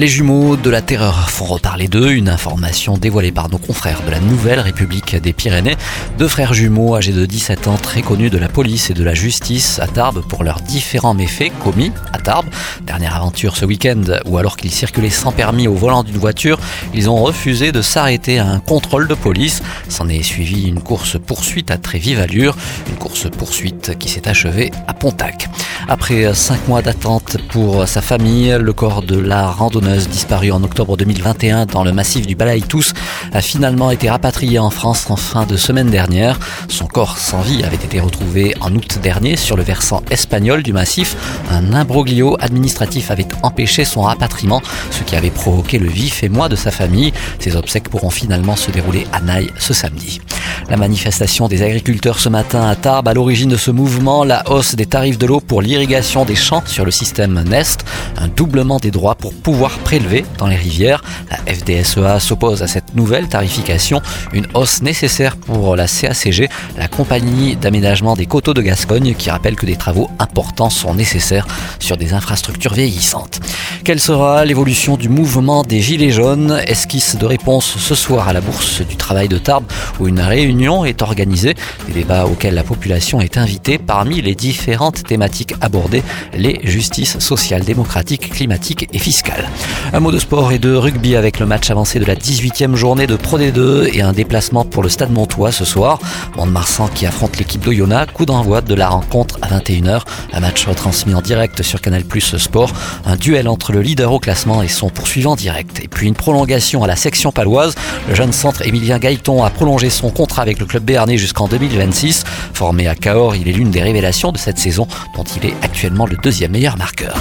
Les jumeaux de la terreur font reparler d'eux, une information dévoilée par nos confrères de la Nouvelle République des Pyrénées. Deux frères jumeaux âgés de 17 ans très connus de la police et de la justice à Tarbes pour leurs différents méfaits commis à Tarbes. Dernière aventure ce week-end où alors qu'ils circulaient sans permis au volant d'une voiture, ils ont refusé de s'arrêter à un contrôle de police. S'en est suivi une course-poursuite à très vive allure, une course-poursuite qui s'est achevée à Pontac. Après cinq mois d'attente pour sa famille, le corps de la randonneuse disparue en octobre 2021 dans le massif du Balaïtous a finalement été rapatrié en France en fin de semaine dernière. Son corps sans vie avait été retrouvé en août dernier sur le versant espagnol du massif. Un imbroglio administratif avait empêché son rapatriement, ce qui avait provoqué le vif émoi de sa famille. Ses obsèques pourront finalement se dérouler à Naï ce samedi. La manifestation des agriculteurs ce matin à Tarbes à l'origine de ce mouvement, la hausse des tarifs de l'eau pour l'irrigation des champs sur le système Nest, un doublement des droits pour pouvoir prélever dans les rivières. La FDSEA s'oppose à cette nouvelle tarification, une hausse nécessaire pour la CACG, la compagnie d'aménagement des coteaux de Gascogne, qui rappelle que des travaux importants sont nécessaires sur des infrastructures vieillissantes. Quelle sera l'évolution du mouvement des Gilets jaunes? Esquisse de réponse ce soir à la Bourse du Travail de Tarbes où une réunion est organisée. Des débats auxquels la population est invitée parmi les différentes thématiques abordées, les justices sociales, démocratiques, climatiques et fiscales. Un mot de sport et de rugby avec le match avancé de la 18e journée de Pro D2 et un déplacement pour le Stade Montois ce soir. Mont-de-Marsan qui affronte l'équipe d'Oyonnax. Coup d'envoi de la rencontre à 21h. Un match retransmis en direct sur Canal Plus Sport. Un duel entre le leader au classement et son poursuivant direct. Et puis une prolongation à la section paloise. Le jeune centre Émilien Gaëton a prolongé son avec le club béarnais jusqu'en 2026. Formé à Cahors, il est l'une des révélations de cette saison dont il est actuellement le deuxième meilleur marqueur.